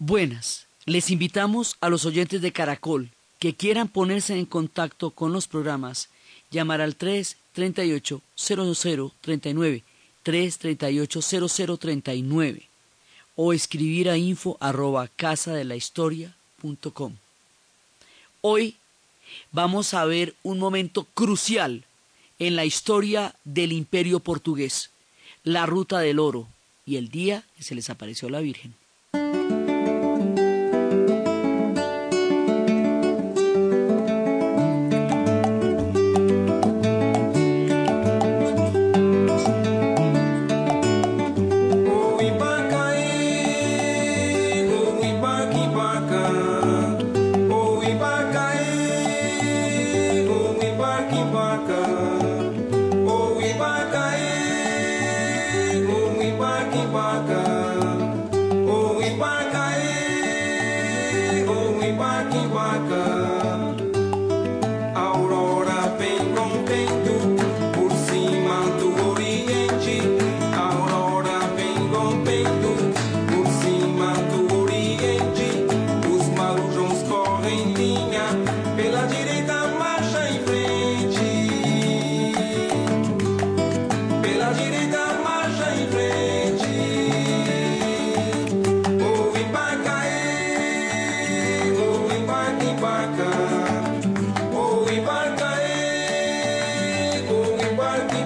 Buenas. Les invitamos a los oyentes de Caracol que quieran ponerse en contacto con los programas, llamar al 338 0039 338 0039 o escribir a info arroba casadelahistoria.com. Hoy vamos a ver un momento crucial en la historia del imperio portugués, la ruta del oro y el día que se les apareció la Virgen.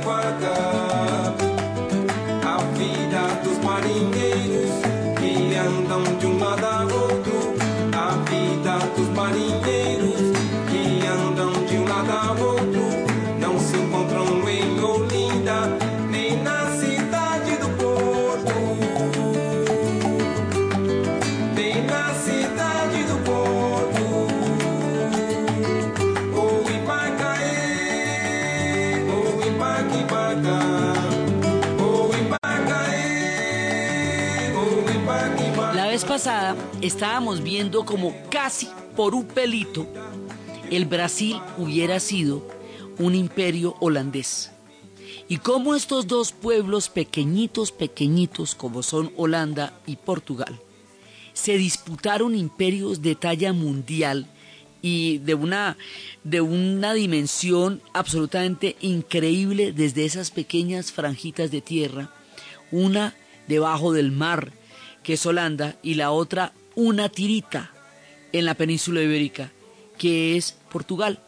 Pasada estábamos viendo como casi por un pelito el Brasil hubiera sido un imperio holandés. Y cómo estos dos pueblos pequeñitos, pequeñitos como son Holanda y Portugal, se disputaron imperios de talla mundial y de una, de una dimensión absolutamente increíble desde esas pequeñas franjitas de tierra, una debajo del mar, que es Holanda, y la otra una tirita en la península ibérica, que es Portugal.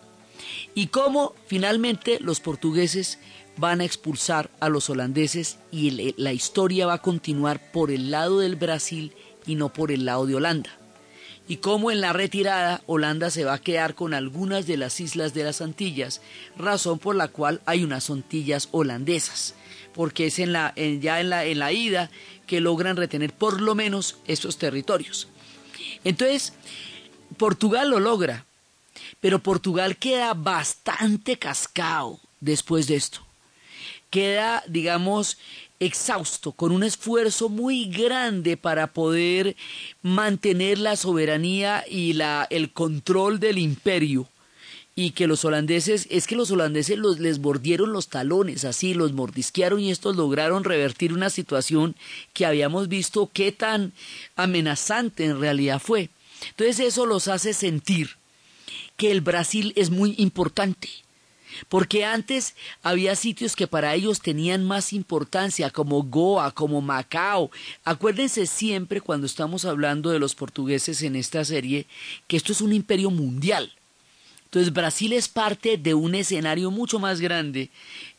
Y cómo finalmente los portugueses van a expulsar a los holandeses y la historia va a continuar por el lado del Brasil y no por el lado de Holanda. Y cómo en la retirada Holanda se va a quedar con algunas de las islas de las Antillas, razón por la cual hay unas Antillas holandesas, porque es en la, ya en la, en la ida que logran retener por lo menos esos territorios. Entonces, Portugal lo logra, pero Portugal queda bastante cascado después de esto. Queda, digamos, exhausto, con un esfuerzo muy grande para poder mantener la soberanía y la, el control del imperio y que los holandeses, es que los holandeses los, les mordieron los talones, así, los mordisquearon y estos lograron revertir una situación que habíamos visto qué tan amenazante en realidad fue. Entonces eso los hace sentir que el Brasil es muy importante, porque antes había sitios que para ellos tenían más importancia, como Goa, como Macao. Acuérdense siempre cuando estamos hablando de los portugueses en esta serie, que esto es un imperio mundial. Entonces Brasil es parte de un escenario mucho más grande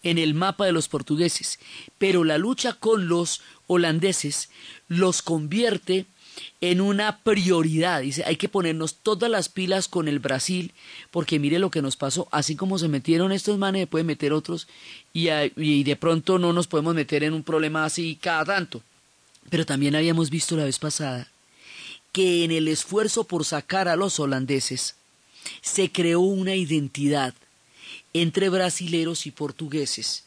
en el mapa de los portugueses, pero la lucha con los holandeses los convierte en una prioridad. Dice, hay que ponernos todas las pilas con el Brasil, porque mire lo que nos pasó, así como se metieron estos manes, se pueden meter otros, y, y de pronto no nos podemos meter en un problema así cada tanto. Pero también habíamos visto la vez pasada que en el esfuerzo por sacar a los holandeses, se creó una identidad entre brasileros y portugueses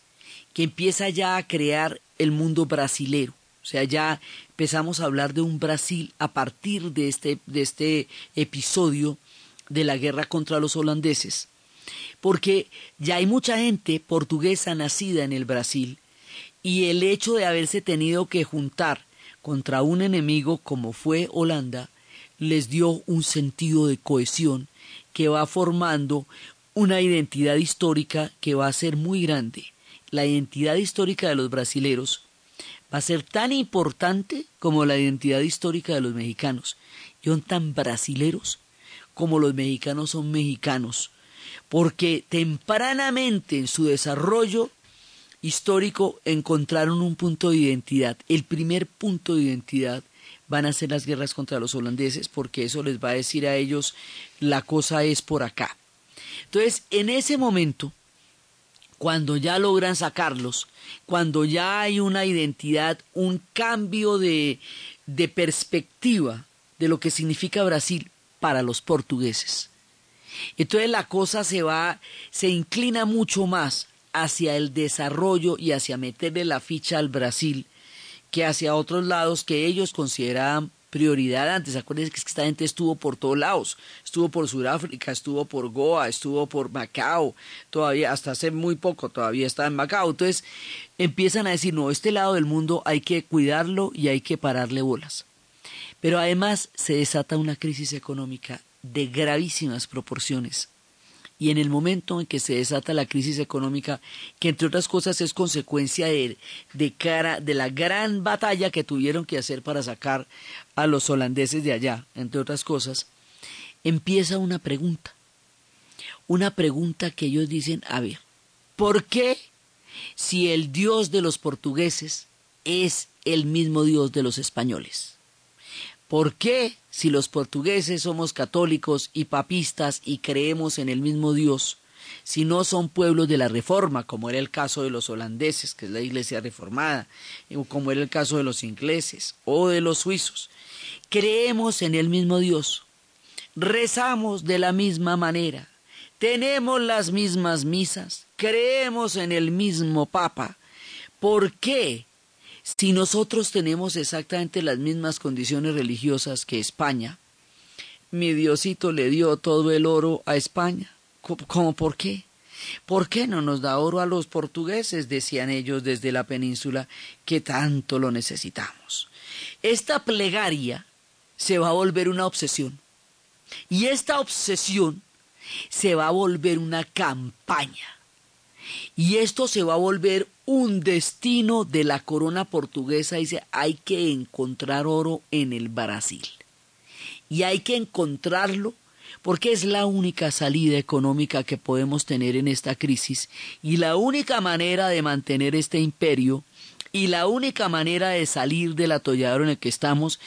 que empieza ya a crear el mundo brasilero. O sea, ya empezamos a hablar de un Brasil a partir de este, de este episodio de la guerra contra los holandeses. Porque ya hay mucha gente portuguesa nacida en el Brasil y el hecho de haberse tenido que juntar contra un enemigo como fue Holanda, les dio un sentido de cohesión que va formando una identidad histórica que va a ser muy grande. La identidad histórica de los brasileros va a ser tan importante como la identidad histórica de los mexicanos. Y son tan brasileros como los mexicanos son mexicanos, porque tempranamente en su desarrollo histórico encontraron un punto de identidad. El primer punto de identidad van a ser las guerras contra los holandeses, porque eso les va a decir a ellos la cosa es por acá. Entonces, en ese momento, cuando ya logran sacarlos, cuando ya hay una identidad, un cambio de, de perspectiva de lo que significa Brasil para los portugueses. Entonces la cosa se va, se inclina mucho más hacia el desarrollo y hacia meterle la ficha al Brasil que hacia otros lados que ellos consideraban prioridad antes. Acuérdense que esta gente estuvo por todos lados. Estuvo por Sudáfrica, estuvo por Goa, estuvo por Macao. Todavía, hasta hace muy poco, todavía está en Macao. Entonces empiezan a decir, no, este lado del mundo hay que cuidarlo y hay que pararle bolas. Pero además se desata una crisis económica de gravísimas proporciones y en el momento en que se desata la crisis económica, que entre otras cosas es consecuencia de, de, cara, de la gran batalla que tuvieron que hacer para sacar a los holandeses de allá, entre otras cosas, empieza una pregunta. Una pregunta que ellos dicen, a ver, ¿por qué si el Dios de los portugueses es el mismo Dios de los españoles? ¿Por qué si los portugueses somos católicos y papistas y creemos en el mismo Dios, si no son pueblos de la Reforma, como era el caso de los holandeses, que es la Iglesia reformada, o como era el caso de los ingleses o de los suizos, creemos en el mismo Dios, rezamos de la misma manera, tenemos las mismas misas, creemos en el mismo Papa, ¿por qué si nosotros tenemos exactamente las mismas condiciones religiosas que España, mi Diosito le dio todo el oro a España. ¿Cómo por qué? ¿Por qué no nos da oro a los portugueses? decían ellos desde la península, que tanto lo necesitamos. Esta plegaria se va a volver una obsesión. Y esta obsesión se va a volver una campaña. Y esto se va a volver un destino de la corona portuguesa. Dice, hay que encontrar oro en el Brasil. Y hay que encontrarlo porque es la única salida económica que podemos tener en esta crisis y la única manera de mantener este imperio y la única manera de salir del atolladero en el que estamos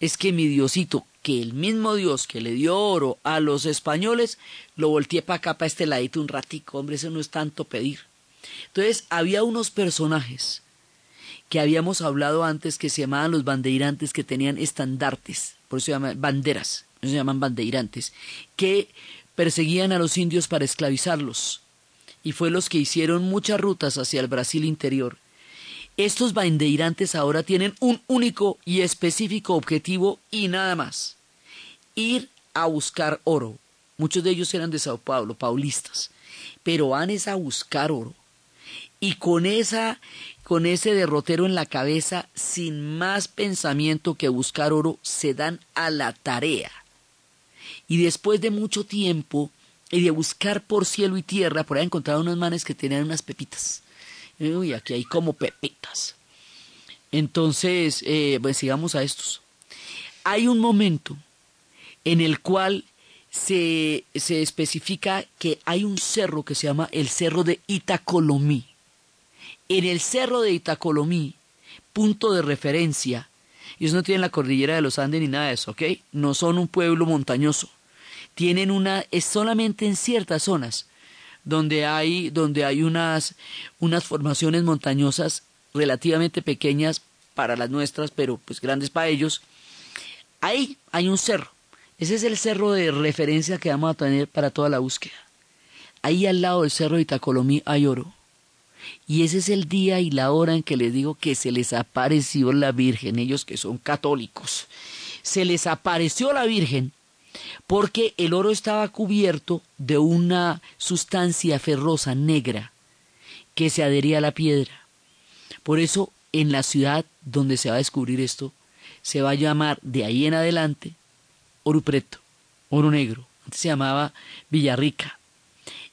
es que mi Diosito, que el mismo Dios que le dio oro a los españoles, lo volteé para acá, para este ladito un ratico, hombre, eso no es tanto pedir. Entonces, había unos personajes que habíamos hablado antes que se llamaban los bandeirantes, que tenían estandartes, por eso se llaman banderas, se llaman bandeirantes, que perseguían a los indios para esclavizarlos. Y fue los que hicieron muchas rutas hacia el Brasil interior. Estos bandeirantes ahora tienen un único y específico objetivo y nada más. Ir a buscar oro. Muchos de ellos eran de Sao Paulo, paulistas, pero van es a buscar oro y con esa con ese derrotero en la cabeza, sin más pensamiento que buscar oro, se dan a la tarea. Y después de mucho tiempo y de buscar por cielo y tierra, por ahí encontraron unos manes que tenían unas pepitas. Uy, aquí hay como pepitas. Entonces, eh, pues sigamos a estos. Hay un momento en el cual se, se especifica que hay un cerro que se llama el cerro de Itacolomí en el cerro de Itacolomí, punto de referencia, ellos no tienen la cordillera de los Andes ni nada de eso, ¿ok? No son un pueblo montañoso. Tienen una, es solamente en ciertas zonas donde hay, donde hay unas, unas formaciones montañosas relativamente pequeñas para las nuestras, pero pues grandes para ellos. Ahí hay un cerro. Ese es el cerro de referencia que vamos a tener para toda la búsqueda. Ahí al lado del cerro de Itacolomí hay oro. Y ese es el día y la hora en que les digo que se les apareció la Virgen, ellos que son católicos. Se les apareció la Virgen porque el oro estaba cubierto de una sustancia ferrosa negra que se adhería a la piedra. Por eso en la ciudad donde se va a descubrir esto, se va a llamar de ahí en adelante Oro Preto, Oro Negro. Antes se llamaba Villarrica.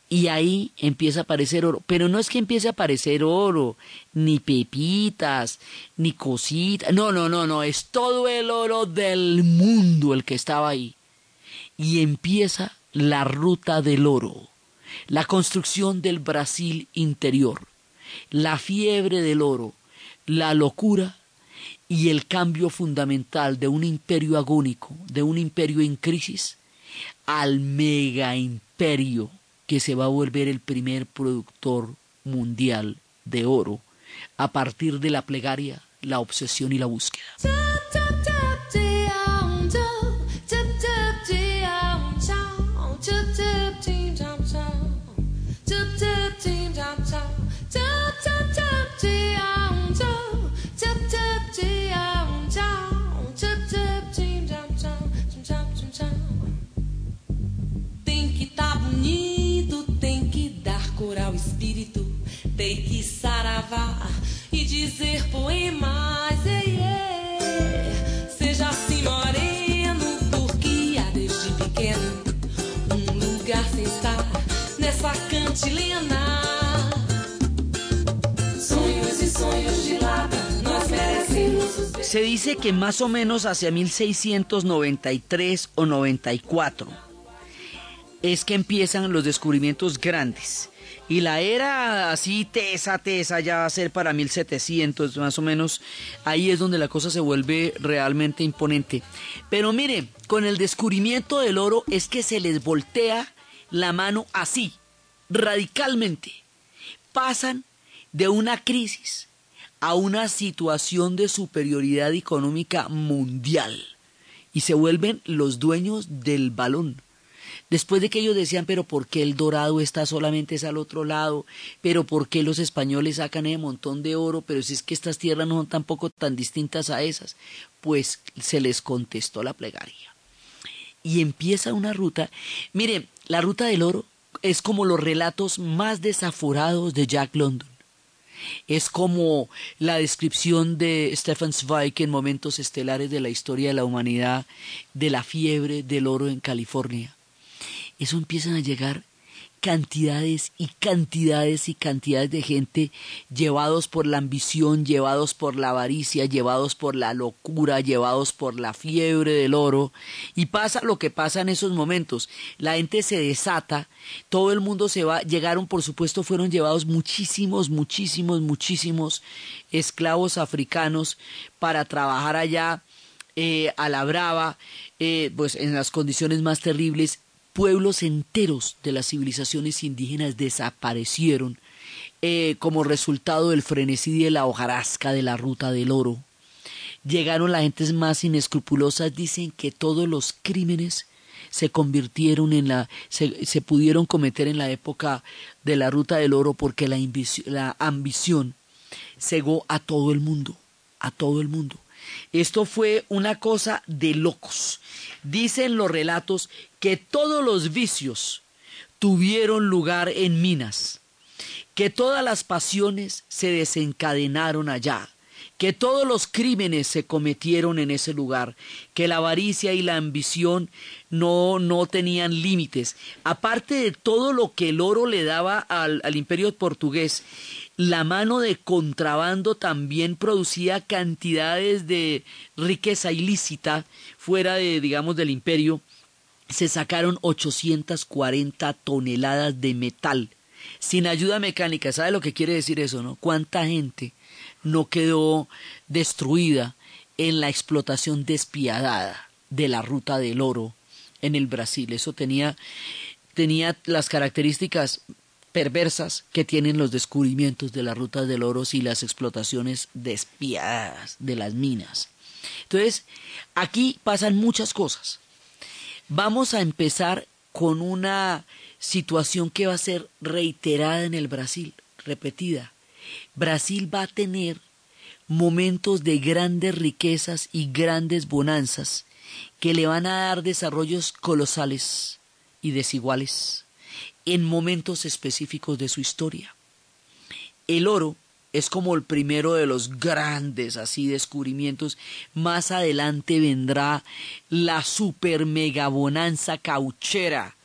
Y ahí empieza a aparecer oro. Pero no es que empiece a aparecer oro, ni pepitas, ni cositas. No, no, no, no. Es todo el oro del mundo el que estaba ahí. Y empieza la ruta del oro, la construcción del Brasil interior, la fiebre del oro, la locura y el cambio fundamental de un imperio agónico, de un imperio en crisis, al mega imperio que se va a volver el primer productor mundial de oro a partir de la plegaria, la obsesión y la búsqueda. tem que saravar e dizer poemas. Ei, ei. Seja assim moreno, porque há desde pequeno um lugar sem estar nessa cantilena. Sonhos e sonhos de lata, nós merecemos. Se dice que mais ou menos hacia 1693 ou 94 é que empiezan os descobrimentos grandes. Y la era así tesa, tesa, ya va a ser para 1700 más o menos. Ahí es donde la cosa se vuelve realmente imponente. Pero mire, con el descubrimiento del oro es que se les voltea la mano así, radicalmente. Pasan de una crisis a una situación de superioridad económica mundial y se vuelven los dueños del balón. Después de que ellos decían, pero ¿por qué el dorado está solamente al otro lado? ¿Pero por qué los españoles sacan ese montón de oro? Pero si es que estas tierras no son tampoco tan distintas a esas. Pues se les contestó la plegaria. Y empieza una ruta. Mire, la ruta del oro es como los relatos más desaforados de Jack London. Es como la descripción de Stefan Zweig en momentos estelares de la historia de la humanidad de la fiebre del oro en California eso empiezan a llegar cantidades y cantidades y cantidades de gente llevados por la ambición, llevados por la avaricia, llevados por la locura, llevados por la fiebre del oro. Y pasa lo que pasa en esos momentos. La gente se desata, todo el mundo se va, llegaron, por supuesto, fueron llevados muchísimos, muchísimos, muchísimos esclavos africanos para trabajar allá eh, a la brava, eh, pues en las condiciones más terribles pueblos enteros de las civilizaciones indígenas desaparecieron eh, como resultado del frenesí de la hojarasca de la ruta del oro. Llegaron las gentes más inescrupulosas, dicen que todos los crímenes se convirtieron en la, se, pudieron cometer en la época de la ruta del oro porque la, la ambición cegó a todo el mundo, a todo el mundo. Esto fue una cosa de locos. Dicen los relatos que todos los vicios tuvieron lugar en Minas, que todas las pasiones se desencadenaron allá, que todos los crímenes se cometieron en ese lugar, que la avaricia y la ambición no, no tenían límites. Aparte de todo lo que el oro le daba al, al imperio portugués, la mano de contrabando también producía cantidades de riqueza ilícita fuera de, digamos, del imperio. Se sacaron 840 toneladas de metal sin ayuda mecánica. ¿Sabe lo que quiere decir eso, no? ¿Cuánta gente no quedó destruida en la explotación despiadada de la ruta del oro en el Brasil? Eso tenía, tenía las características perversas que tienen los descubrimientos de la ruta del oro y las explotaciones despiadadas de las minas. Entonces, aquí pasan muchas cosas. Vamos a empezar con una situación que va a ser reiterada en el Brasil, repetida. Brasil va a tener momentos de grandes riquezas y grandes bonanzas que le van a dar desarrollos colosales y desiguales en momentos específicos de su historia. El oro es como el primero de los grandes así descubrimientos. Más adelante vendrá la super mega bonanza cauchera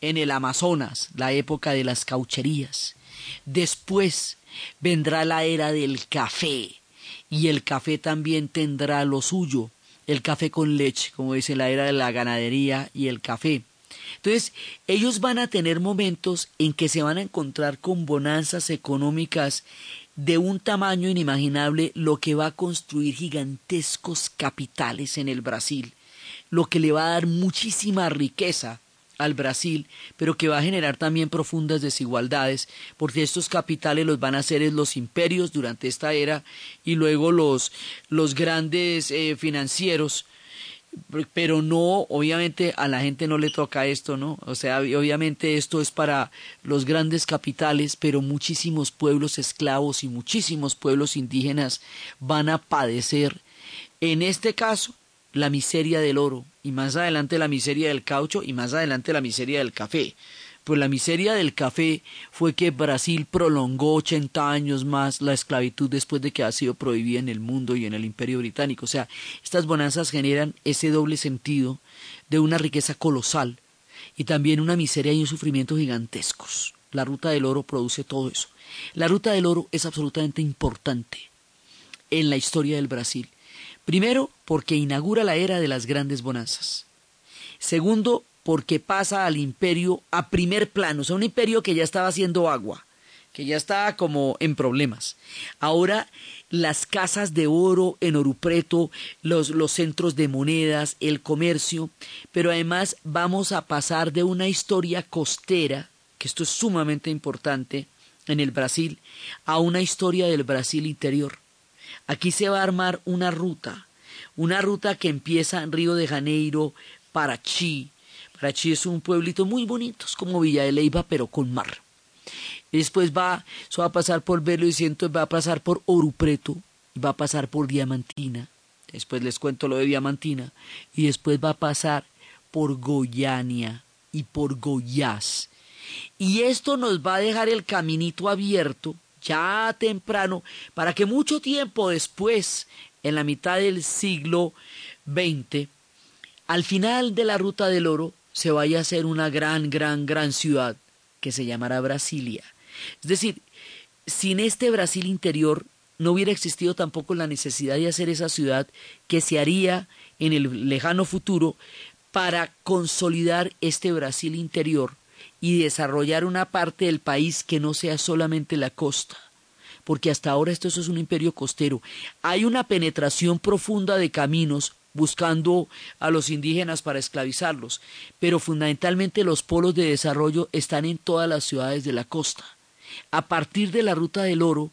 en el Amazonas, la época de las caucherías. Después vendrá la era del café y el café también tendrá lo suyo, el café con leche, como dice la era de la ganadería y el café. Entonces, ellos van a tener momentos en que se van a encontrar con bonanzas económicas de un tamaño inimaginable lo que va a construir gigantescos capitales en el Brasil, lo que le va a dar muchísima riqueza al Brasil, pero que va a generar también profundas desigualdades, porque estos capitales los van a hacer los imperios durante esta era y luego los, los grandes eh, financieros pero no, obviamente a la gente no le toca esto, ¿no? O sea, obviamente esto es para los grandes capitales, pero muchísimos pueblos esclavos y muchísimos pueblos indígenas van a padecer, en este caso, la miseria del oro, y más adelante la miseria del caucho, y más adelante la miseria del café. Pues la miseria del café fue que Brasil prolongó 80 años más la esclavitud después de que ha sido prohibida en el mundo y en el imperio británico. O sea, estas bonanzas generan ese doble sentido de una riqueza colosal y también una miseria y un sufrimiento gigantescos. La ruta del oro produce todo eso. La ruta del oro es absolutamente importante en la historia del Brasil. Primero, porque inaugura la era de las grandes bonanzas. Segundo, porque pasa al imperio a primer plano, o sea, un imperio que ya estaba haciendo agua, que ya estaba como en problemas. Ahora las casas de oro en Orupreto, los, los centros de monedas, el comercio, pero además vamos a pasar de una historia costera, que esto es sumamente importante en el Brasil, a una historia del Brasil interior. Aquí se va a armar una ruta, una ruta que empieza en Río de Janeiro, Parachi, Parachi es un pueblito muy bonito, es como Villa de Leyva, pero con mar. Después va, eso va a pasar por Belo y Ciento, va a pasar por Orupreto, va a pasar por Diamantina. Después les cuento lo de Diamantina. Y después va a pasar por Goyania y por Goyás. Y esto nos va a dejar el caminito abierto, ya temprano, para que mucho tiempo después, en la mitad del siglo XX, al final de la ruta del oro, se vaya a hacer una gran, gran, gran ciudad que se llamará Brasilia. Es decir, sin este Brasil interior no hubiera existido tampoco la necesidad de hacer esa ciudad que se haría en el lejano futuro para consolidar este Brasil interior y desarrollar una parte del país que no sea solamente la costa porque hasta ahora esto es un imperio costero. Hay una penetración profunda de caminos buscando a los indígenas para esclavizarlos, pero fundamentalmente los polos de desarrollo están en todas las ciudades de la costa. A partir de la ruta del oro,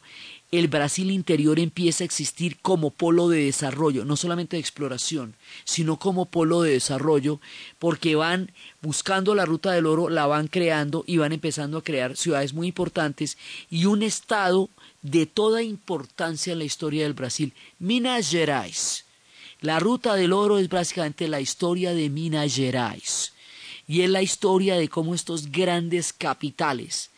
el Brasil interior empieza a existir como polo de desarrollo, no solamente de exploración, sino como polo de desarrollo, porque van buscando la ruta del oro, la van creando y van empezando a crear ciudades muy importantes y un estado de toda importancia en la historia del Brasil, Minas Gerais. La ruta del oro es básicamente la historia de Minas Gerais y es la historia de cómo estos grandes capitales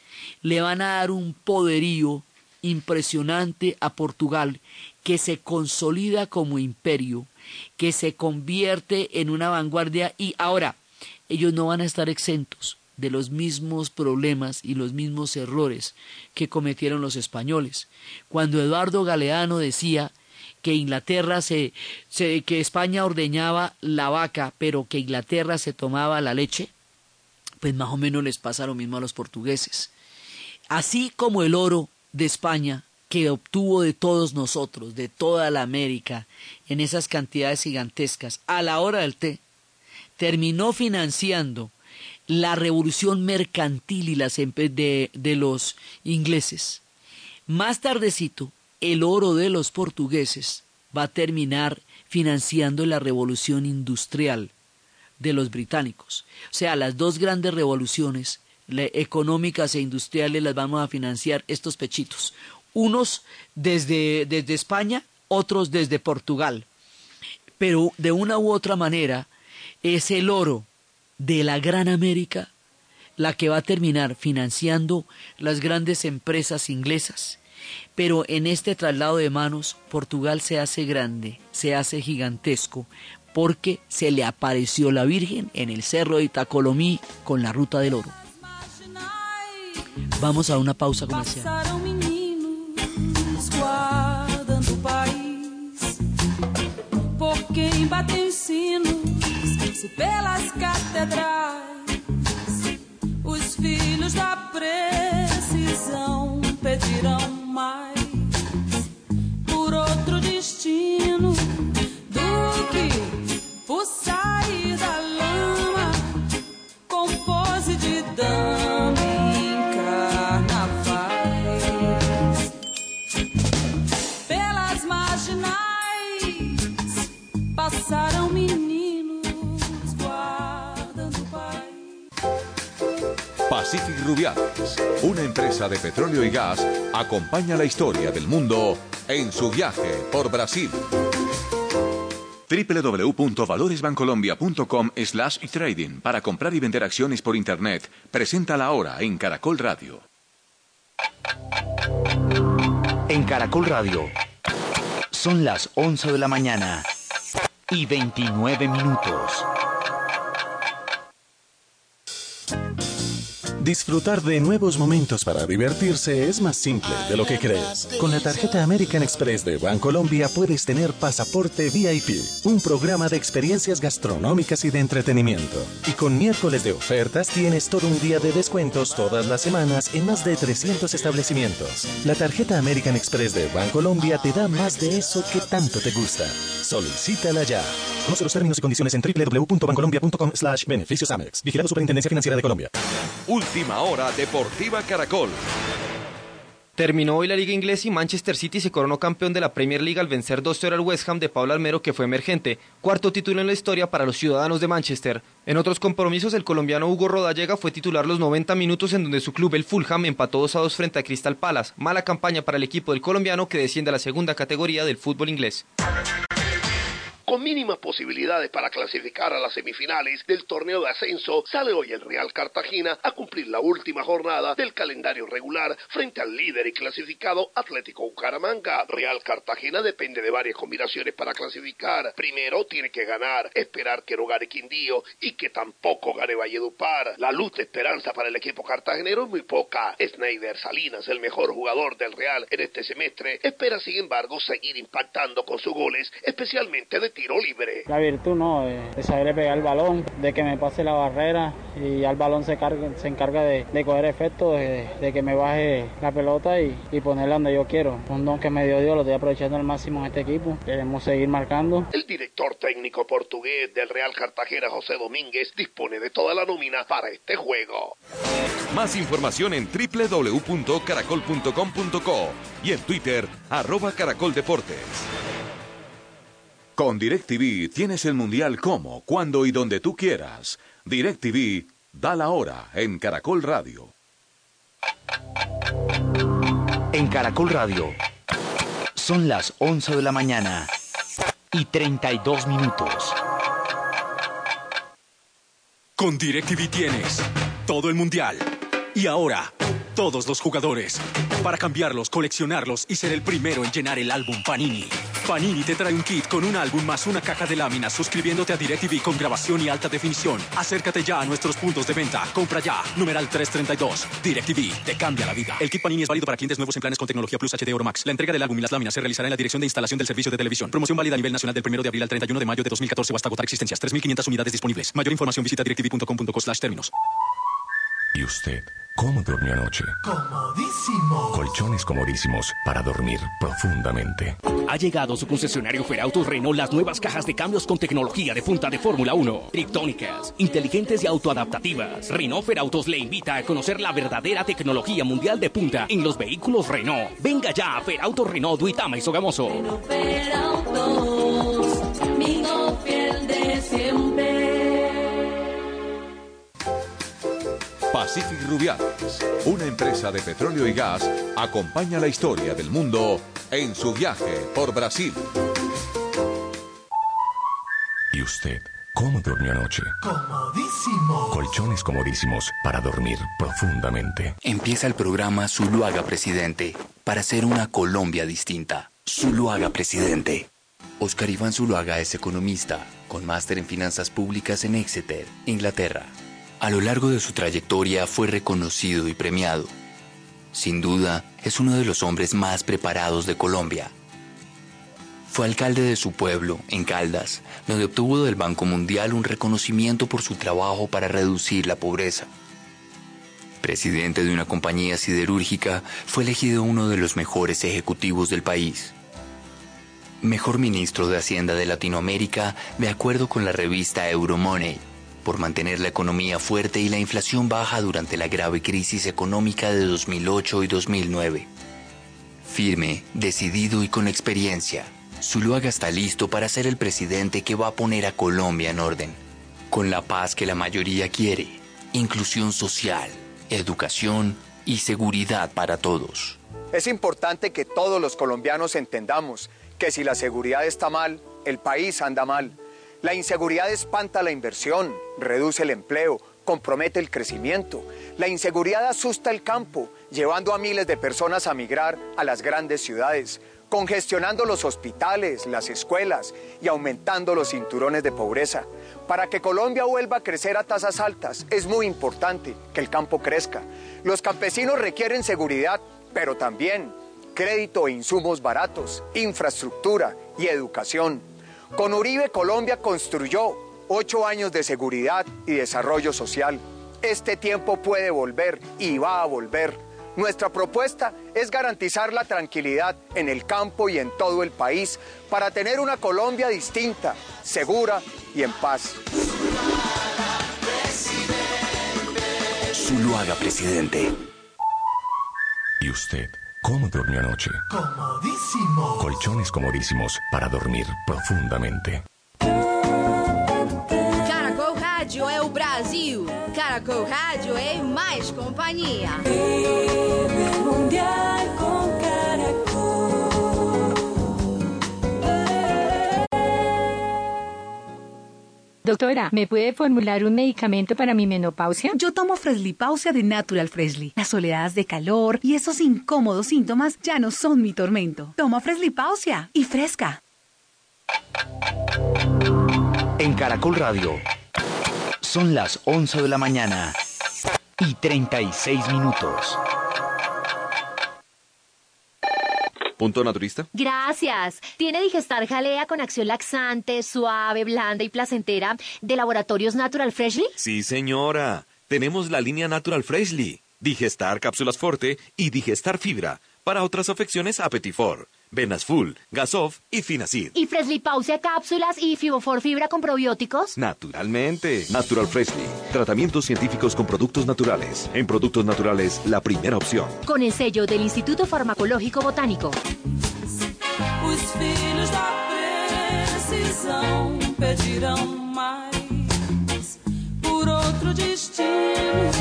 le van a dar un poderío impresionante a Portugal que se consolida como imperio, que se convierte en una vanguardia y ahora ellos no van a estar exentos de los mismos problemas y los mismos errores que cometieron los españoles. Cuando Eduardo Galeano decía que Inglaterra se, que España ordeñaba la vaca, pero que Inglaterra se tomaba la leche, pues más o menos les pasa lo mismo a los portugueses. Así como el oro de España que obtuvo de todos nosotros, de toda la América, en esas cantidades gigantescas, a la hora del té, terminó financiando la revolución mercantil y las de, de los ingleses. Más tardecito, el oro de los portugueses va a terminar financiando la revolución industrial de los británicos. O sea, las dos grandes revoluciones económicas e industriales las vamos a financiar estos pechitos. Unos desde, desde España, otros desde Portugal. Pero de una u otra manera es el oro de la Gran América la que va a terminar financiando las grandes empresas inglesas Pero en este traslado de manos, Portugal se hace grande, se hace gigantesco, porque se le apareció la Virgen en el cerro de Itacolomí con la ruta del oro. Vamos a una pausa comercial. Pedirão mais por outro destino do que por sair Pacific Rubiales, una empresa de petróleo y gas, acompaña la historia del mundo en su viaje por Brasil www.valoresbancolombia.com slash trading para comprar y vender acciones por Internet. Presenta la hora en Caracol Radio. En Caracol Radio son las 11 de la mañana y 29 minutos. Disfrutar de nuevos momentos para divertirse es más simple de lo que crees. Con la tarjeta American Express de Bancolombia puedes tener pasaporte VIP, un programa de experiencias gastronómicas y de entretenimiento. Y con miércoles de ofertas tienes todo un día de descuentos todas las semanas en más de 300 establecimientos. La tarjeta American Express de Bancolombia te da más de eso que tanto te gusta. Solicítala ya. Conoce los términos y condiciones en www.bancolombia.com slash beneficios Amex. Vigilado Superintendencia Financiera de Colombia. Última hora Deportiva Caracol. Terminó hoy la Liga Inglesa y Manchester City se coronó campeón de la Premier League al vencer 2-0 al West Ham de Pablo Almero que fue emergente, cuarto título en la historia para los ciudadanos de Manchester. En otros compromisos el colombiano Hugo Rodallega fue titular los 90 minutos en donde su club el Fulham empató 2 a 2 frente a Crystal Palace, mala campaña para el equipo del colombiano que desciende a la segunda categoría del fútbol inglés con mínimas posibilidades para clasificar a las semifinales del torneo de ascenso, sale hoy el Real Cartagena a cumplir la última jornada del calendario regular frente al líder y clasificado Atlético Bucaramanga. Real Cartagena depende de varias combinaciones para clasificar. Primero tiene que ganar, esperar que no gane Quindío y que tampoco gane Valledupar. La luz de esperanza para el equipo cartagenero es muy poca. Snyder Salinas, el mejor jugador del Real en este semestre, espera sin embargo seguir impactando con sus goles, especialmente de tiro libre. La virtud no, de, saber pegar el balón, de que me pase la barrera y al balón se, se encarga de, coger efecto, de, que me baje la pelota y, y, ponerla donde yo quiero. Un don que me dio Dios, lo estoy aprovechando al máximo en este equipo. Queremos seguir marcando. El director técnico portugués del Real Cartagena, José Domínguez, dispone de toda la nómina para este juego. Más información en www.caracol.com.co y en Twitter, arroba Caracol Deportes. Con DirecTV tienes el Mundial como, cuando y donde tú quieras. DirecTV da la hora en Caracol Radio. En Caracol Radio son las 11 de la mañana y 32 minutos. Con DirecTV tienes todo el Mundial. Y ahora, todos los jugadores. Para cambiarlos, coleccionarlos y ser el primero en llenar el álbum Panini. Panini te trae un kit con un álbum más una caja de láminas suscribiéndote a DirecTV con grabación y alta definición. Acércate ya a nuestros puntos de venta. Compra ya. Numeral 332. DirecTV te cambia la vida. El kit Panini es válido para clientes nuevos en planes con tecnología Plus HD Oro Max. La entrega del álbum y las láminas se realizará en la dirección de instalación del servicio de televisión. Promoción válida a nivel nacional del 1 de abril al 31 de mayo de 2014 o hasta agotar existencias. 3.500 unidades disponibles. Mayor información visita directv.com.co términos. ¿Y usted? ¿Cómo durmió anoche? Comodísimo. Colchones comodísimos para dormir profundamente. Ha llegado su concesionario Ferautos Renault las nuevas cajas de cambios con tecnología de punta de Fórmula 1. Triptónicas, inteligentes y autoadaptativas. Renault Ferautos le invita a conocer la verdadera tecnología mundial de punta en los vehículos Renault. Venga ya a Ferautos Renault Duitama y Sogamoso. Ferautos, Pacific Rubiales, una empresa de petróleo y gas, acompaña la historia del mundo en su viaje por Brasil. ¿Y usted? ¿Cómo durmió anoche? Comodísimo. Colchones comodísimos para dormir profundamente. Empieza el programa Zuluaga Presidente para hacer una Colombia distinta. Zuluaga Presidente. Oscar Iván Zuluaga es economista, con máster en finanzas públicas en Exeter, Inglaterra. A lo largo de su trayectoria fue reconocido y premiado. Sin duda, es uno de los hombres más preparados de Colombia. Fue alcalde de su pueblo, en Caldas, donde obtuvo del Banco Mundial un reconocimiento por su trabajo para reducir la pobreza. Presidente de una compañía siderúrgica, fue elegido uno de los mejores ejecutivos del país. Mejor ministro de Hacienda de Latinoamérica, de acuerdo con la revista Euromoney, por mantener la economía fuerte y la inflación baja durante la grave crisis económica de 2008 y 2009. Firme, decidido y con experiencia, Zuluaga está listo para ser el presidente que va a poner a Colombia en orden, con la paz que la mayoría quiere, inclusión social, educación y seguridad para todos. Es importante que todos los colombianos entendamos que si la seguridad está mal, el país anda mal. La inseguridad espanta la inversión, reduce el empleo, compromete el crecimiento. La inseguridad asusta el campo, llevando a miles de personas a migrar a las grandes ciudades, congestionando los hospitales, las escuelas y aumentando los cinturones de pobreza. Para que Colombia vuelva a crecer a tasas altas, es muy importante que el campo crezca. Los campesinos requieren seguridad, pero también crédito e insumos baratos, infraestructura y educación. Con Uribe Colombia construyó ocho años de seguridad y desarrollo social. Este tiempo puede volver y va a volver. Nuestra propuesta es garantizar la tranquilidad en el campo y en todo el país para tener una Colombia distinta, segura y en paz. Zuluaga Presidente. ¿Y usted? ¿Cómo durmió anoche? Comodísimo. Colchones comodísimos para dormir profundamente. Caracol Rádio é o Brasil. Caracol Rádio é mais companhia. Mundial Doctora, ¿me puede formular un medicamento para mi menopausia? Yo tomo Freslipausia de Natural Freshly. Las oleadas de calor y esos incómodos síntomas ya no son mi tormento. Tomo Freslipausia y fresca. En Caracol Radio son las 11 de la mañana y 36 minutos. ¿Punto naturista? Gracias. Tiene Digestar Jalea con acción laxante, suave, blanda y placentera de Laboratorios Natural Freshly. Sí, señora. Tenemos la línea Natural Freshly, Digestar Cápsulas Forte y Digestar Fibra para otras afecciones Apetifor, Venas Full, Gasof y Finacid. ¿Y Freshly Pausia cápsulas y Fibofor Fibra con probióticos? Naturalmente. Natural Freshly. Tratamientos científicos con productos naturales. En productos naturales, la primera opción. Con el sello del Instituto Farmacológico Botánico. Os filhos da precisão pedirão mais por outro destino.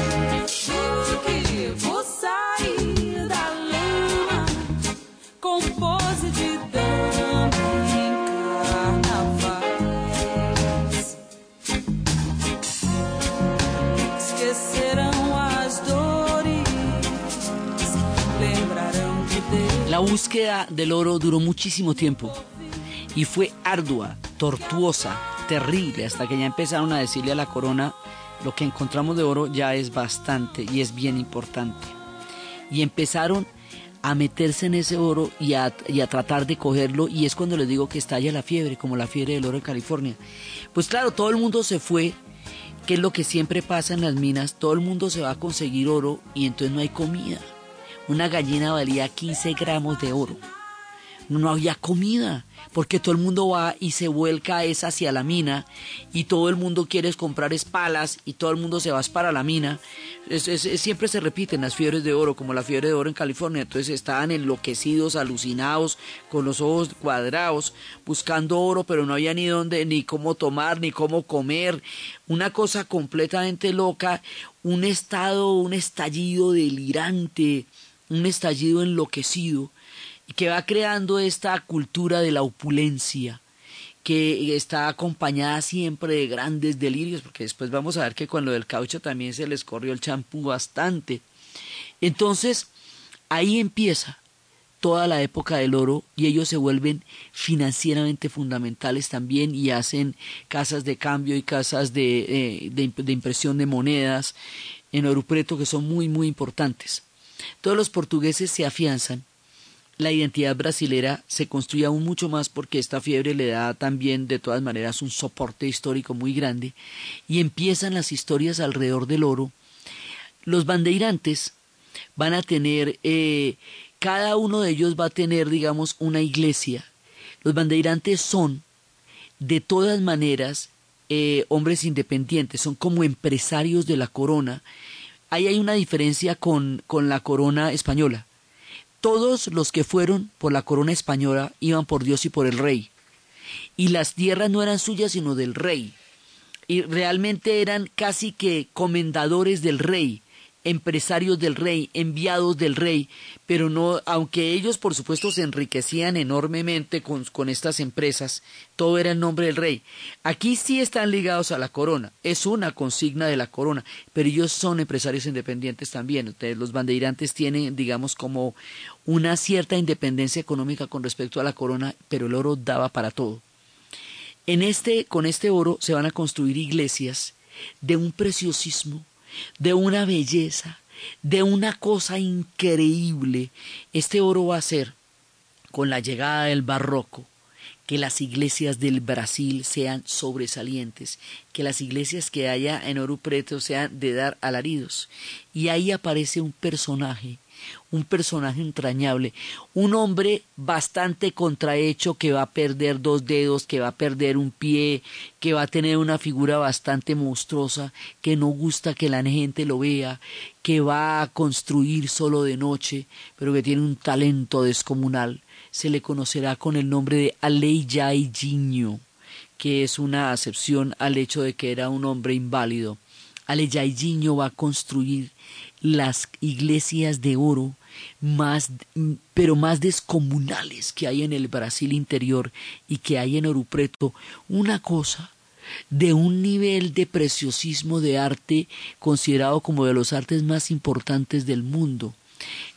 Que La búsqueda del oro duró muchísimo tiempo y fue ardua, tortuosa, terrible, hasta que ya empezaron a decirle a la corona, lo que encontramos de oro ya es bastante y es bien importante. Y empezaron a meterse en ese oro y a, tratar de cogerlo y es cuando les digo que estalla la fiebre, como la fiebre del oro en California. Pues claro, todo el mundo se fue, que es lo que siempre pasa en las minas, todo el mundo se va a conseguir oro y entonces no hay comida. Una gallina valía 15 gramos de oro. No había comida, porque todo el mundo va y se vuelca es hacia la mina y todo el mundo quiere comprar espalas y todo el mundo se va para la mina. Es- siempre se repiten las fiebres de oro, como la fiebre de oro en California. Entonces estaban enloquecidos, alucinados, con los ojos cuadrados, buscando oro, pero no había ni dónde, ni cómo tomar, ni cómo comer. Una cosa completamente loca, un estado, un estallido delirante, un estallido enloquecido que va creando esta cultura de la opulencia, que está acompañada siempre de grandes delirios, porque después vamos a ver que con lo del caucho también se les corrió el champú bastante. Entonces, ahí empieza toda la época del oro y ellos se vuelven financieramente fundamentales también y hacen casas de cambio y casas de, eh, de, de impresión de monedas en Ouro Preto que son muy muy importantes. Todos los portugueses se afianzan la identidad brasilera se construye aún mucho más porque esta fiebre le da también de todas maneras un soporte histórico muy grande y empiezan las historias alrededor del oro. Los bandeirantes van a tener, eh, cada uno de ellos va a tener, digamos, una iglesia. Los bandeirantes son, de todas maneras, eh, hombres independientes, son como empresarios de la corona. Ahí hay una diferencia con, con la corona española todos los que fueron por la corona española iban por Dios y por el rey. Y las tierras no eran suyas sino del rey. Y realmente eran casi que comendadores del rey empresarios del rey, enviados del rey, pero no, aunque ellos por supuesto se enriquecían enormemente con, con estas empresas, todo era en nombre del rey. Aquí sí están ligados a la corona, es una consigna de la corona, pero ellos son empresarios independientes también. Ustedes, los bandeirantes tienen, digamos, como una cierta independencia económica con respecto a la corona, pero el oro daba para todo. En este, con este oro se van a construir iglesias de un preciosismo de una belleza, de una cosa increíble. Este oro va a ser, con la llegada del barroco, que las iglesias del Brasil sean sobresalientes, que las iglesias que haya en Ouro Preto sean de dar alaridos. Y ahí aparece un personaje un personaje entrañable, un hombre bastante contrahecho que va a perder dos dedos, que va a perder un pie, que va a tener una figura bastante monstruosa, que no gusta que la gente lo vea, que va a construir solo de noche, pero que tiene un talento descomunal. Se le conocerá con el nombre de Aleijai que es una acepción al hecho de que era un hombre inválido. Aleijai va a construir las iglesias de oro más, pero más descomunales que hay en el Brasil interior y que hay en Orupreto, una cosa de un nivel de preciosismo de arte considerado como de los artes más importantes del mundo.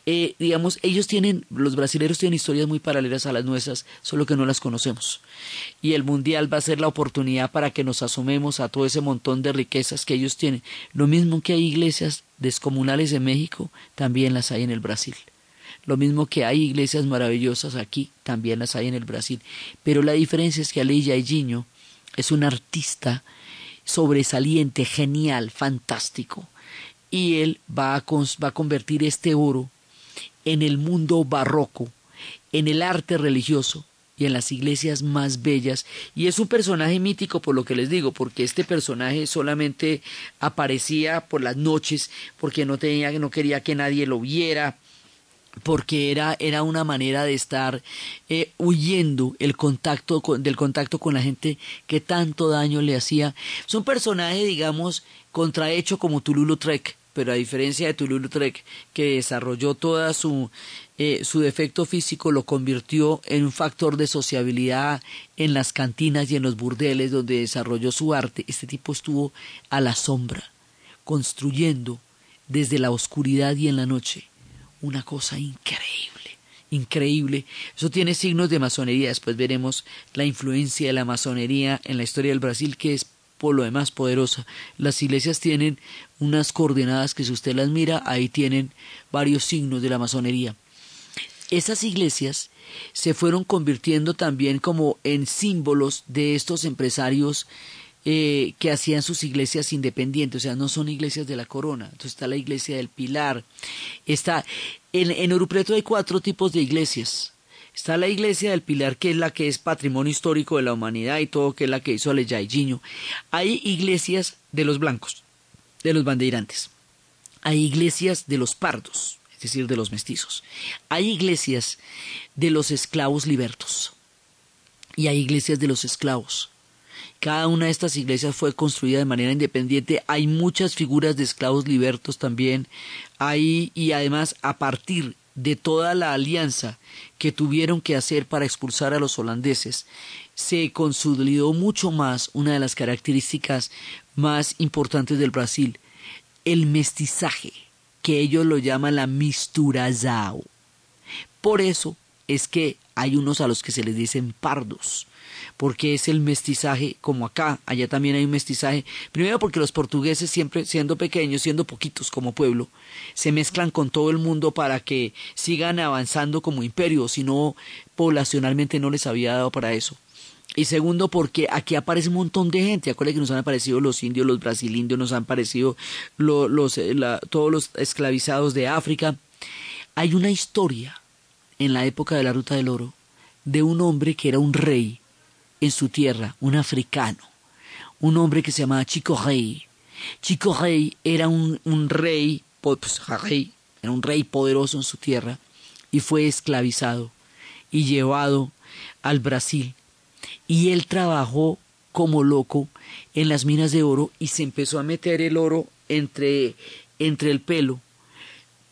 Eh, digamos, ellos tienen, los brasileños tienen historias muy paralelas a las nuestras, solo que no las conocemos. Y el Mundial va a ser la oportunidad para que nos asomemos a todo ese montón de riquezas que ellos tienen. Lo mismo que hay iglesias descomunales en México, también las hay en el Brasil. Lo mismo que hay iglesias maravillosas aquí, también las hay en el Brasil. Pero la diferencia es que Aleija Giño es un artista sobresaliente, genial, fantástico. Y él va a, va a convertir este oro en el mundo barroco, en el arte religioso y en las iglesias más bellas. Y es un personaje mítico por lo que les digo, porque este personaje solamente aparecía por las noches, porque no tenía, no quería que nadie lo viera, porque era, era una manera de estar eh, huyendo el contacto del contacto con la gente que tanto daño le hacía. Es un personaje, digamos, contrahecho como Tululo Trek, pero a diferencia de Toulouse-Lautrec, que desarrolló toda su, eh, su defecto físico, lo convirtió en un factor de sociabilidad en las cantinas y en los burdeles donde desarrolló su arte, este tipo estuvo a la sombra, construyendo desde la oscuridad y en la noche una cosa increíble, increíble. Eso tiene signos de masonería, después veremos la influencia de la masonería en la historia del Brasil, que es por lo demás poderosa. Las iglesias tienen unas coordenadas que si usted las mira, ahí tienen varios signos de la masonería. Esas iglesias se fueron convirtiendo también como en símbolos de estos empresarios eh, que hacían sus iglesias independientes, o sea, no son iglesias de la corona. Entonces está la iglesia del Pilar. Está, en, en Orupreto hay cuatro tipos de iglesias. Está la iglesia del Pilar, que es la que es patrimonio histórico de la humanidad y todo, que es la que hizo Alejayiño. Hay iglesias de los blancos, de los bandeirantes. Hay iglesias de los pardos, es decir, de los mestizos. Hay iglesias de los esclavos libertos. Y hay iglesias de los esclavos. Cada una de estas iglesias fue construida de manera independiente. Hay muchas figuras de esclavos libertos también. Hay, y además, a partir de toda la alianza que tuvieron que hacer para expulsar a los holandeses, se consolidó mucho más una de las características más importantes del Brasil, el mestizaje, que ellos lo llaman la misturazao. Por eso es que hay unos a los que se les dicen pardos, porque es el mestizaje como acá, allá también hay un mestizaje. Primero porque los portugueses siempre siendo pequeños, siendo poquitos como pueblo, se mezclan con todo el mundo para que sigan avanzando como imperio, si no poblacionalmente no les había dado para eso. Y segundo, porque aquí aparece un montón de gente. Acuérdense que nos han aparecido los indios, los brasilindios, nos han aparecido eh, todos los esclavizados de África. Hay una historia en la época de la Ruta del Oro de un hombre que era un rey en su tierra, un africano, un hombre que se llamaba Chico Rey. Chico Rey era un, rey, pues, rey, era un rey poderoso en su tierra y fue esclavizado y llevado al Brasil. Y él trabajó como loco en las minas de oro y se empezó a meter el oro entre, entre el pelo,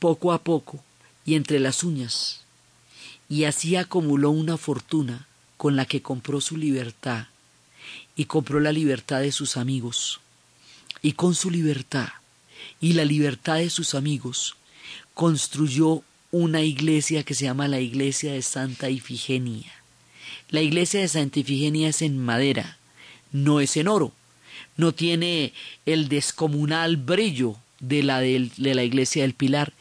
poco a poco, y entre las uñas. Y así acumuló una fortuna con la que compró su libertad y compró la libertad de sus amigos. Y con su libertad y la libertad de sus amigos construyó una iglesia que se llama la iglesia de Santa Ifigenia. La iglesia de Santa Ifigenia es en madera, no es en oro, no tiene el descomunal brillo de la, de la iglesia del Pilar,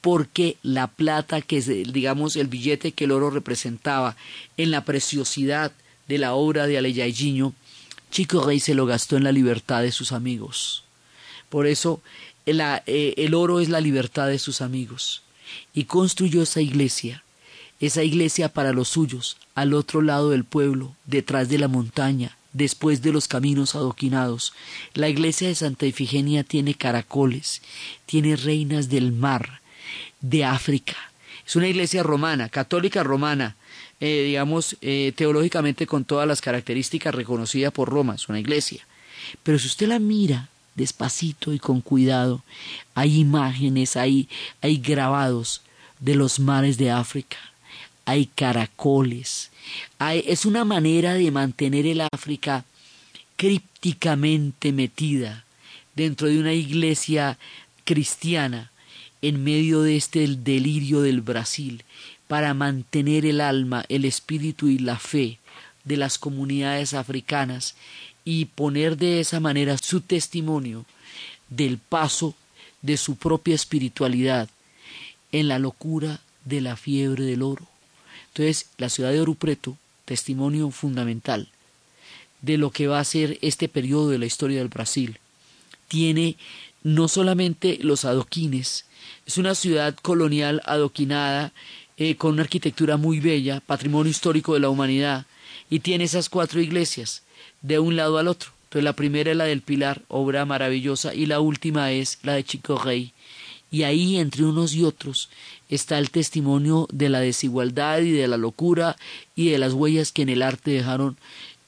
porque la plata que es, digamos, el billete que el oro representaba en la preciosidad de la obra de Aleyayiño, Chico Rey se lo gastó en la libertad de sus amigos. Por eso eh, el oro es la libertad de sus amigos. Y construyó esa iglesia, esa iglesia para los suyos, al otro lado del pueblo, detrás de la montaña, después de los caminos adoquinados. La iglesia de Santa Ifigenia tiene caracoles, tiene reinas del mar, de África. Es una iglesia romana, católica romana, eh, digamos, eh, teológicamente con todas las características reconocidas por Roma, es una iglesia. Pero si usted la mira despacito y con cuidado, hay imágenes, hay, hay grabados de los mares de África, hay caracoles, hay, es una manera de mantener el África crípticamente metida dentro de una iglesia cristiana en medio de este delirio del Brasil para mantener el alma, el espíritu y la fe de las comunidades africanas y poner de esa manera su testimonio del paso de su propia espiritualidad en la locura de la fiebre del oro. Entonces, la ciudad de Orupreto, testimonio fundamental de lo que va a ser este periodo de la historia del Brasil, tiene no solamente los adoquines, es una ciudad colonial adoquinada eh, con una arquitectura muy bella, patrimonio histórico de la humanidad, y tiene esas cuatro iglesias de un lado al otro. Entonces la primera es la del Pilar, obra maravillosa, y la última es la de Chico Rey. Y ahí, entre unos y otros, está el testimonio de la desigualdad y de la locura y de las huellas que en el arte dejaron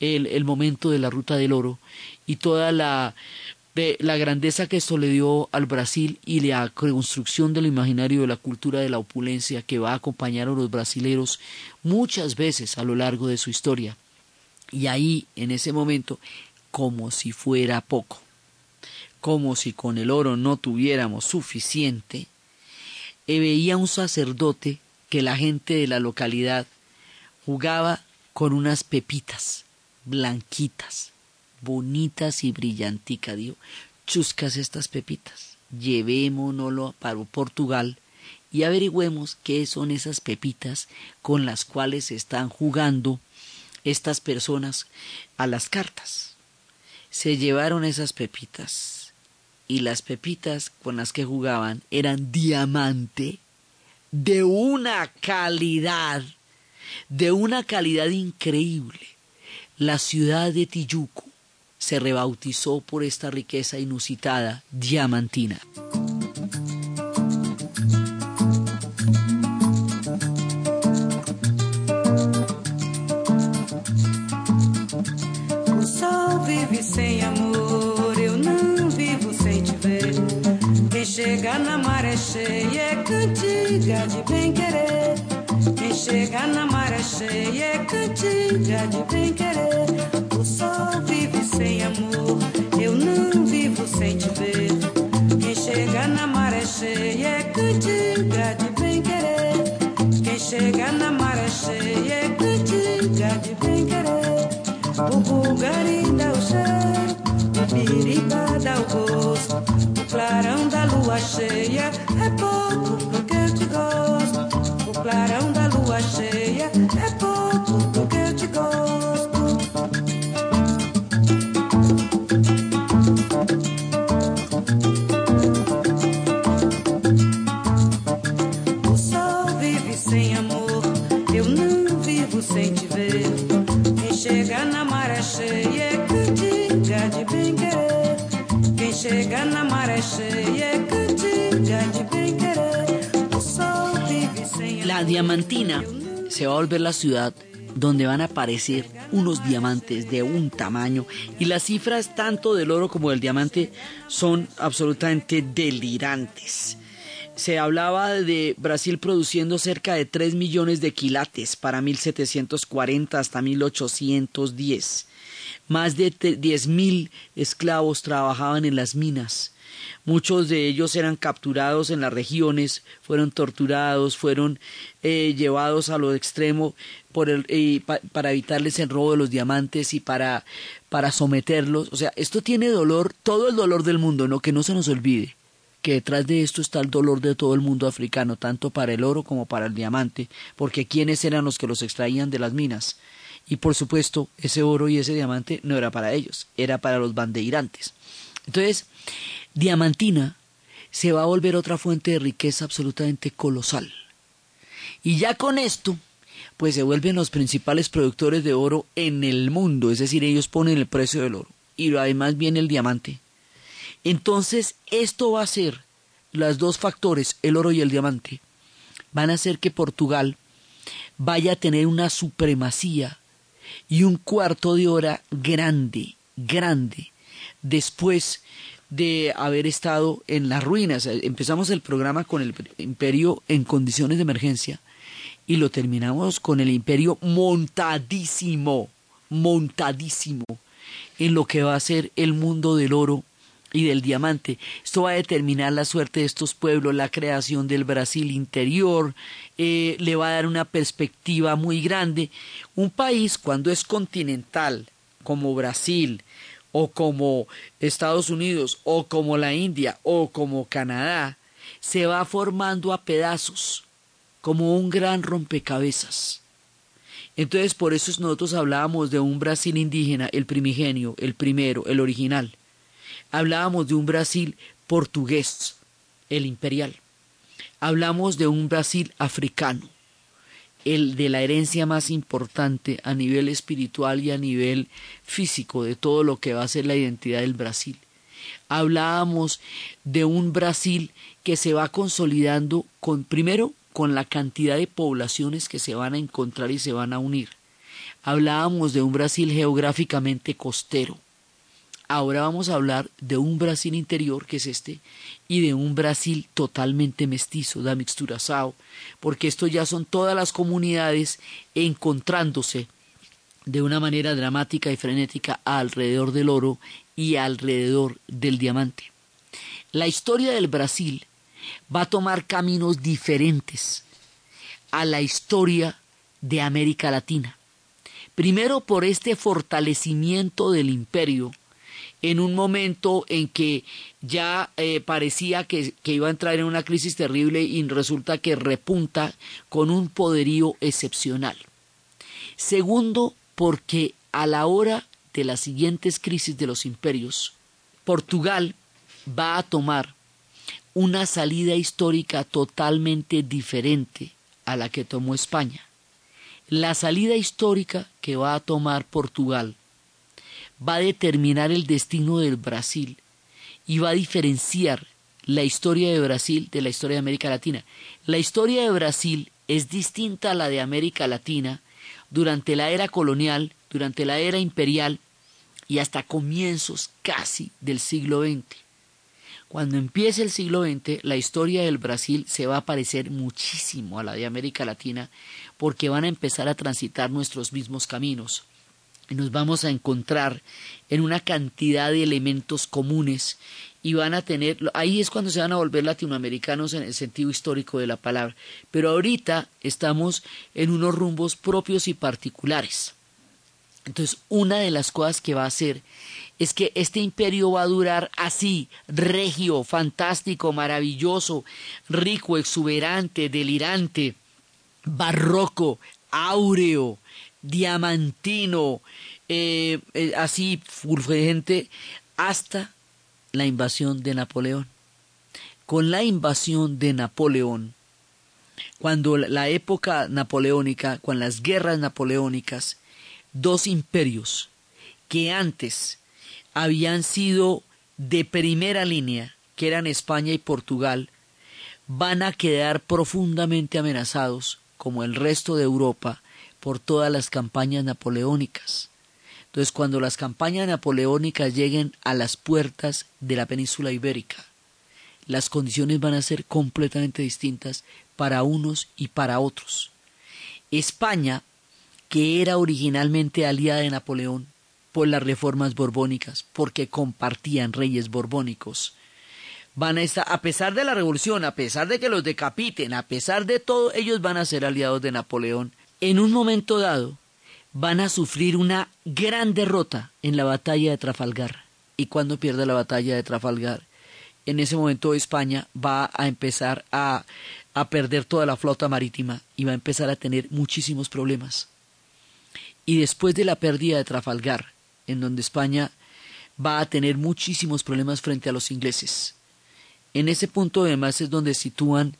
el, el momento de la ruta del oro y toda la de la grandeza que esto le dio al Brasil y la construcción del imaginario de la cultura de la opulencia que va a acompañar a los brasileros muchas veces a lo largo de su historia. Y ahí, en ese momento, como si fuera poco, como si con el oro no tuviéramos suficiente, eh, veía un sacerdote que la gente de la localidad jugaba con unas pepitas blanquitas, bonitas y brillanticas. Dijo, chuscas estas pepitas, llevémonoslo para Portugal y averigüemos qué son esas pepitas con las cuales están jugando estas personas a las cartas. Se llevaron esas pepitas y las pepitas con las que jugaban eran diamante de una calidad, de una calidad increíble. La ciudad de Tijuco se rebautizó por esta riqueza inusitada diamantina. É de bem querer. Quem chega na maré cheia é cantiga de bem querer. O sol vive sem amor, eu não vivo sem te ver. Quem chega na maré cheia é cantiga de bem querer. Quem chega na maré cheia é cantiga de bem querer. O bulgari dá o cheiro, o biriba dá o gosto. O clarão da lua cheia La Diamantina se va a volver la ciudad donde van a aparecer unos diamantes de un tamaño y las cifras tanto del oro como del diamante son absolutamente delirantes. Se hablaba de Brasil produciendo cerca de 3 millones de quilates para 1740 hasta 1810. Más de 10.000 esclavos trabajaban en las minas. Muchos de ellos eran capturados en las regiones, fueron torturados, fueron eh, llevados a lo extremo para evitarles el robo de los diamantes y para, para someterlos. O sea, esto tiene dolor, todo el dolor del mundo, ¿no? Que no se nos olvide que detrás de esto está el dolor de todo el mundo africano, tanto para el oro como para el diamante, porque quiénes eran los que los extraían de las minas. Y por supuesto, ese oro y ese diamante no era para ellos, era para los bandeirantes. Entonces, Diamantina se va a volver otra fuente de riqueza absolutamente colosal. Y ya con esto, pues se vuelven los principales productores de oro en el mundo, es decir, ellos ponen el precio del oro y además viene el diamante. Entonces, esto va a ser, los dos factores, el oro y el diamante, van a hacer que Portugal vaya a tener una supremacía y un cuarto de hora grande, grande, después de haber estado en las ruinas. Empezamos el programa con el imperio en condiciones de emergencia y lo terminamos con el imperio montadísimo, montadísimo en lo que va a ser el mundo del oro y del diamante. Esto va a determinar la suerte de estos pueblos, la creación del Brasil interior, eh, le va a dar una perspectiva muy grande. Un país cuando es continental, como Brasil, o como Estados Unidos, o como la India, o como Canadá, se va formando a pedazos, como un gran rompecabezas. Entonces por eso nosotros hablábamos de un Brasil indígena, el primigenio, el primero, el original. Hablábamos de un Brasil portugués, el imperial. Hablamos de un Brasil africano, el de la herencia más importante a nivel espiritual y a nivel físico de todo lo que va a ser la identidad del Brasil. Hablábamos de un Brasil que se va consolidando con primero con la cantidad de poblaciones que se van a encontrar y se van a unir. Hablábamos de un Brasil geográficamente costero. Ahora vamos a hablar de un Brasil interior, que es este, y de un Brasil totalmente mestizo, da mixturazao, porque esto ya son todas las comunidades encontrándose de una manera dramática y frenética alrededor del oro y alrededor del diamante. La historia del Brasil va a tomar caminos diferentes a la historia de América Latina. Primero por este fortalecimiento del imperio, en un momento en que ya eh, parecía que, que, iba a entrar en una crisis terrible y resulta que repunta con un poderío excepcional. Segundo, porque a la hora de las siguientes crisis de los imperios, Portugal va a tomar una salida histórica totalmente diferente a la que tomó España. La salida histórica que va a tomar Portugal va a determinar el destino del Brasil y va a diferenciar la historia de Brasil de la historia de América Latina. La historia de Brasil es distinta a la de América Latina durante la era colonial, durante la era imperial y hasta comienzos casi del siglo XX. Cuando empiece el siglo XX, la historia del Brasil se va a parecer muchísimo a la de América Latina, porque van a empezar a transitar nuestros mismos caminos nos vamos a encontrar en una cantidad de elementos comunes y van a tener, ahí es cuando se van a volver latinoamericanos en el sentido histórico de la palabra, pero ahorita estamos en unos rumbos propios y particulares. Entonces, una de las cosas que va a hacer es que este imperio va a durar así, regio, fantástico, maravilloso, rico, exuberante, delirante, barroco, áureo, diamantino, eh, eh, así fulgente, hasta la invasión de Napoleón. Con la invasión de Napoleón, cuando la época napoleónica, con las guerras napoleónicas, dos imperios que antes habían sido de primera línea, que eran España y Portugal, van a quedar profundamente amenazados, como el resto de Europa, por todas las campañas napoleónicas. Entonces, cuando las campañas napoleónicas lleguen a las puertas de la península ibérica, las condiciones van a ser completamente distintas para unos y para otros. España, que era originalmente aliada de Napoleón por las reformas borbónicas, porque compartían reyes borbónicos, van a estar, a pesar de la revolución, a pesar de que los decapiten, a pesar de todo, ellos van a ser aliados de Napoleón en un momento dado van a sufrir una gran derrota en la batalla de Trafalgar. Y cuando pierda la batalla de Trafalgar, en ese momento España va a empezar a, a perder toda la flota marítima y va a empezar a tener muchísimos problemas. Y después de la pérdida de Trafalgar, en donde España va a tener muchísimos problemas frente a los ingleses. En ese punto además es donde sitúan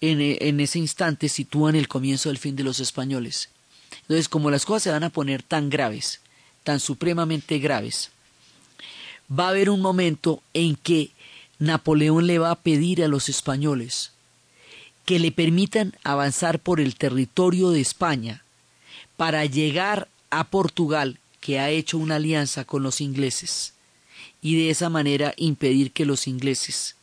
en, ese instante sitúan el comienzo del fin de los españoles. Entonces, como las cosas se van a poner tan graves, tan supremamente graves, va a haber un momento en que Napoleón le va a pedir a los españoles que le permitan avanzar por el territorio de España para llegar a Portugal, que ha hecho una alianza con los ingleses, y de esa manera impedir que los ingleses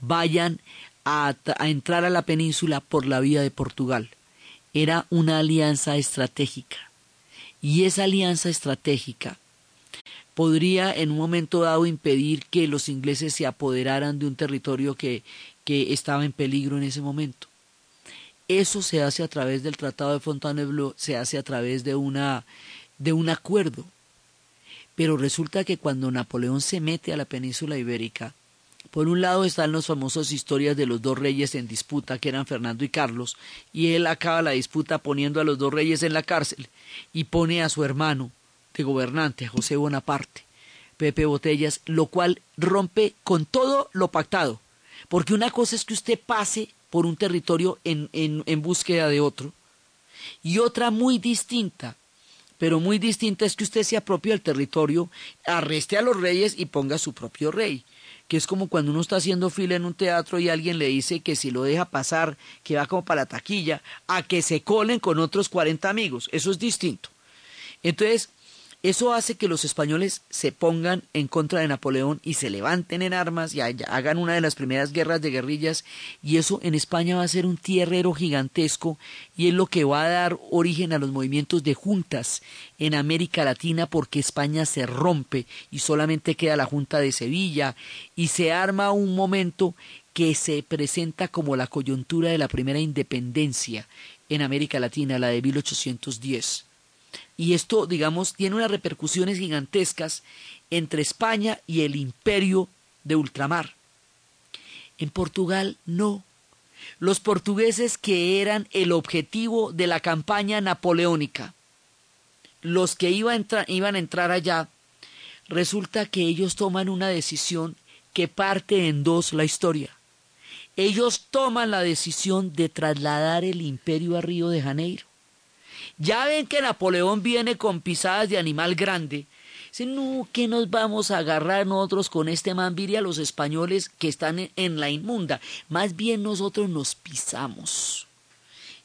vayan a, entrar a la península por la vía de Portugal. Era una alianza estratégica. Y esa alianza estratégica podría en un momento dado impedir que los ingleses se apoderaran de un territorio que, que estaba en peligro en ese momento. Eso se hace a través del Tratado de Fontainebleau, se hace a través de una de un acuerdo. Pero resulta que cuando Napoleón se mete a la península ibérica, por un lado están las famosas historias de los dos reyes en disputa, que eran Fernando y Carlos, y él acaba la disputa poniendo a los dos reyes en la cárcel y pone a su hermano de gobernante, a José Bonaparte, Pepe Botellas, lo cual rompe con todo lo pactado, porque una cosa es que usted pase por un territorio en, en, en búsqueda de otro, y otra muy distinta, pero muy distinta es que usted se apropie del territorio, arreste a los reyes y ponga su propio rey que es como cuando uno está haciendo fila en un teatro y alguien le dice que si lo deja pasar, que va como para la taquilla, a que se colen con otros 40 amigos. Eso es distinto. Entonces, eso hace que los españoles se pongan en contra de Napoleón y se levanten en armas y hagan una de las primeras guerras de guerrillas. Y eso en España va a ser un tierrero gigantesco y es lo que va a dar origen a los movimientos de juntas en América Latina porque España se rompe y solamente queda la Junta de Sevilla y se arma un momento que se presenta como la coyuntura de la primera independencia en América Latina, la de 1810 y esto, digamos, tiene unas repercusiones gigantescas entre España y el imperio de ultramar. En Portugal no. Los portugueses que eran el objetivo de la campaña napoleónica, los que iban a entrar allá, resulta que ellos toman una decisión que parte en dos la historia. Ellos toman la decisión de trasladar el imperio a Río de Janeiro. Ya ven que Napoleón viene con pisadas de animal grande. Dicen, no, que nos vamos a agarrar nosotros con este man, a los españoles que están en la inmunda. Más bien nosotros nos pisamos.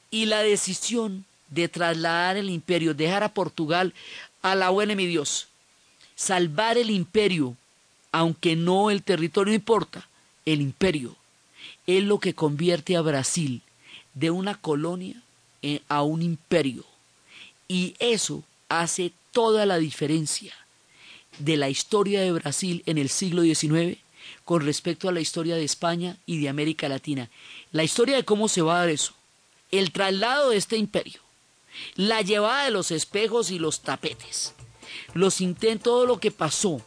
Y la decisión de trasladar el imperio, dejar a Portugal a la buena mi Dios, salvar el imperio, aunque no el territorio importa, el imperio, es lo que convierte a Brasil de una colonia eh, a un imperio. Y eso hace toda la diferencia de la historia de Brasil en el siglo XIX con respecto a la historia de España y de América Latina. La historia de cómo se va a dar eso. El traslado de este imperio. La llevada de los espejos y los tapetes. Los intentos, todo lo que pasó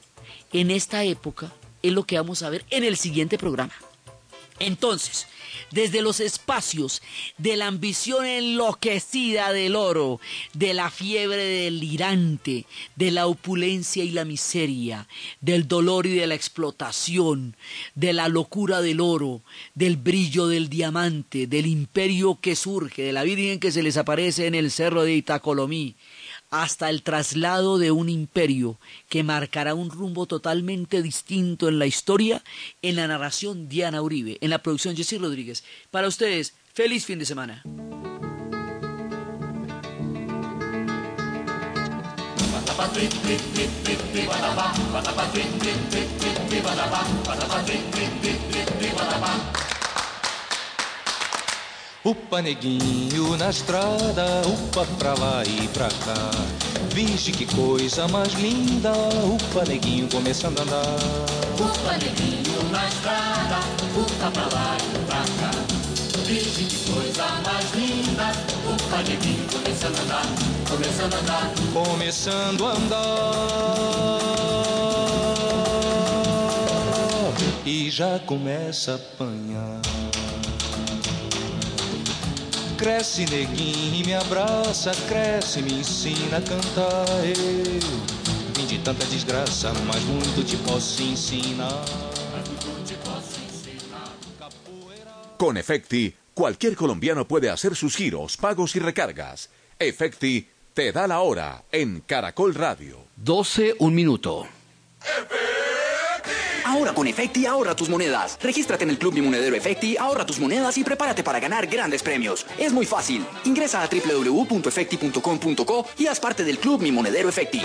en esta época es lo que vamos a ver en el siguiente programa. Entonces, desde los espacios de la ambición enloquecida del oro, de la fiebre delirante, de la opulencia y la miseria, del dolor y de la explotación, de la locura del oro, del brillo del diamante, del imperio que surge, de la Virgen que se les aparece en el cerro de Itacolomí, hasta el traslado de un imperio que marcará un rumbo totalmente distinto en la historia, en la narración Diana Uribe, en la producción Jessy Rodríguez. Para ustedes, feliz fin de semana. Upa neguinho na estrada, upa pra lá e pra cá. Vixe que coisa mais linda, upa neguinho começando a andar. Upa neguinho na estrada, upa pra lá e pra cá. Vixe que coisa mais linda, upa neguinho começando a andar, começando a andar. Começando a andar e já começa a apanhar. Cresce neguinho e me abraça, cresce, me ensina a cantar. Eu vim de tanta desgraça, mas muito te posso ensinar. Con Efecti, cualquier colombiano puede hacer sus giros, pagos y recargas. Efecti te da la hora en Caracol Radio. 12, un minuto. Ahora con Efecti ahorra tus monedas. Regístrate en el Club Mi Monedero Efecti, ahorra tus monedas y prepárate para ganar grandes premios. Es muy fácil. Ingresa a www.efecti.com.co y haz parte del Club Mi Monedero Efecti.